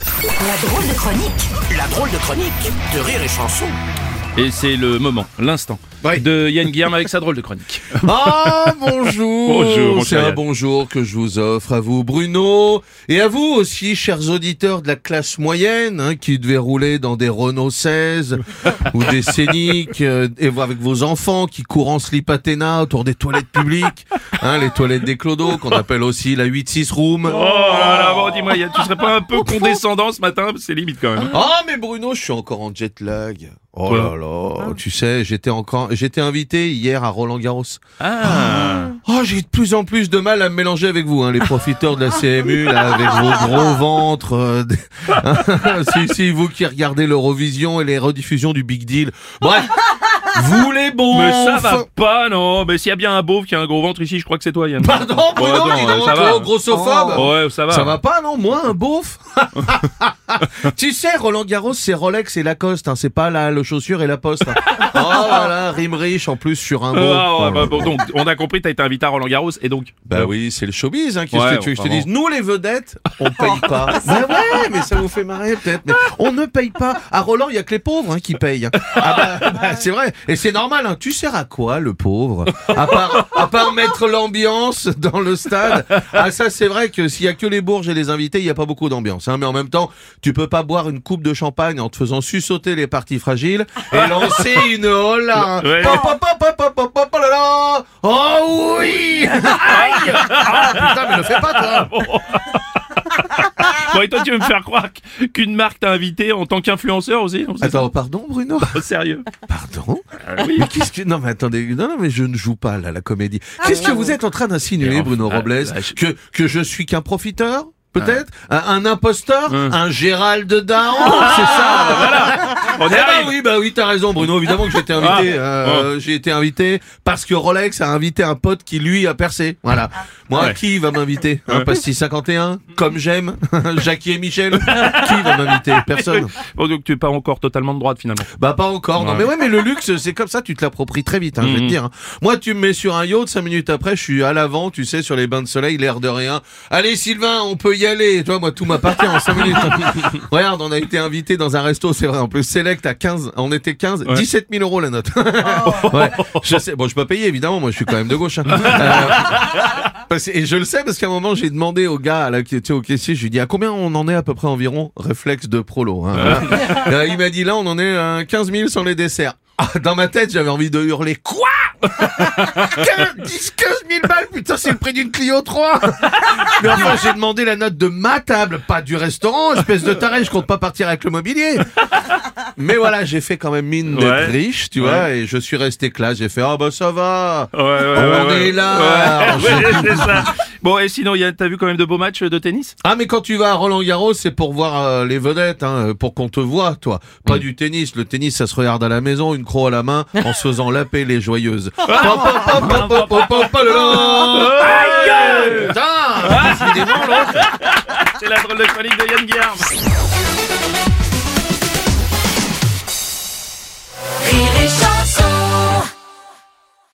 La drôle de chronique La drôle de chronique de Rire et Chanson. Et c'est le moment, l'instant, Oui. de Yann Guillaume avec sa drôle de chronique. Ah bonjour Bonjour, C'est un bonjour que je vous offre à vous Bruno et à vous aussi chers auditeurs de la classe moyenne hein, qui devez rouler dans des Renault 16 ou des Scénic euh, et vous- avec vos enfants qui courent en slip Athéna autour des toilettes publiques, hein, les toilettes des clodos qu'on appelle aussi la 8-6 room. Oh là là, bon, dis-moi, tu serais pas un peu condescendant ce matin C'est limite quand même. Ah mais Bruno, je suis encore en jet lag. Oh là là, tu sais, j'étais encore j'étais invité hier à Roland Garros. Ah, Oh, j'ai de plus en plus de mal à me mélanger avec vous, hein, les profiteurs de la CMU, là, avec vos gros ventres. euh, si, si, vous qui regardez l'Eurovision et les rediffusions du Big Deal. Bref, vous les bons. mais ça va pas, non Mais s'il y a bien un beauf qui a un gros ventre ici, je crois que c'est toi, Yann. Pardon, Bruno, dis euh, donc, ça va. gros grossophobe. Ouais, ça va. Ça va pas, non Moi, un beauf Tu sais, Roland Garros, c'est Rolex et Lacoste, hein, c'est pas la, le chaussure et la poste. hein. Oh voilà, rime riche en plus sur un Ah, beau. ouais, bah, bon, donc, on a compris, t'as été invité à Roland Garros, et donc Bah oui, c'est le showbiz, hein, qu'est-ce Ouais, que tu veux que je te dise? Nous, les vedettes, on paye pas. bah ouais, mais ça vous fait marrer peut-être. Mais on ne paye pas. À Roland, il y a que les pauvres hein, qui payent. Ah bah, bah, c'est vrai. Et c'est normal, hein. Tu sers à quoi, le pauvre? À part, à part mettre l'ambiance dans le stade? Ah ça, c'est vrai que s'il y a que les bourges et les invités, il y a pas beaucoup d'ambiance. Hein. Mais en même temps, tu peux pas boire une coupe de champagne en te faisant sussauter les parties fragiles et lancer une hola. Ouais. Oh oui Aïe Ah putain, mais le fais pas, toi Bon, et toi, tu veux me faire croire qu- qu'une marque t'a invité en tant qu'influenceur aussi non, Attends, pardon, Bruno ça Sérieux. Pardon? Oui. Mais qu'est-ce que... Non, mais attendez, non, non, mais je ne joue pas, là, la comédie. Qu'est-ce que vous êtes en train d'insinuer, Bruno Robles ah, je- que, que je suis qu'un profiteur? Peut-être un, imposteur Hum. Un Gérald Daron C'est ça On y Eh ben arrive oui, bah oui, t'as raison, Bruno. Évidemment que j'ai été invité. Ah, euh, J'ai été invité parce que Rolex a invité un pote qui lui a percé. Voilà. Moi, Ouais. qui va m'inviter Un Ouais. pastis 51 Comme j'aime Jackie et Michel Qui va m'inviter Personne. Bon, donc tu es pas encore totalement de droite finalement. Bah pas encore. Non mais ouais, mais le luxe, c'est comme ça. Tu te l'appropries très vite. Hein, Je vais te Mhm. dire. hein. Moi, tu me mets sur un yacht. Cinq minutes après, je suis à l'avant. Tu sais, sur les bains de soleil, l'air de rien. Allez, Sylvain, on peut y aller. Tu vois, moi, tout m'appartient en cinq minutes. Regarde, on a été invité dans un resto. C'est vrai. En plus, select à 15. On était 15. Ouais. 17 000 euros la note. ouais. Je sais. Bon, je peux payer évidemment. Moi, je suis quand même de gauche. hein. Euh, et je le sais parce qu'à un moment, j'ai demandé au gars, tu sais, au caissier, je lui ai dit à combien on en est à peu près environ? Réflexe de prolo. Hein, voilà. Euh, il m'a dit là, on en est à 15 000 sans les desserts. Ah, dans ma tête, j'avais envie de hurler quoi? 15, 10, 15 000 balles, putain, c'est le prix d'une Clio 3 Mais enfin, j'ai demandé la note de ma table, pas du restaurant, espèce de taré, je compte pas partir avec le mobilier. Mais voilà, j'ai fait quand même mine d'être Ouais. riche, tu vois, et je suis resté classe, j'ai fait, ah bah ça va Ouais, ouais, On ouais, est ouais. là. Bon, et sinon, t'as vu quand même de beaux matchs de tennis Ah mais quand tu vas à Roland Garros, c'est pour voir euh, les vedettes, hein, pour qu'on te voie, toi. Pas du tennis. Le tennis, ça se regarde à la maison, une croix à la main, en se faisant laper les joyeuses. C'est la drôle de chronique de Yann Guillaume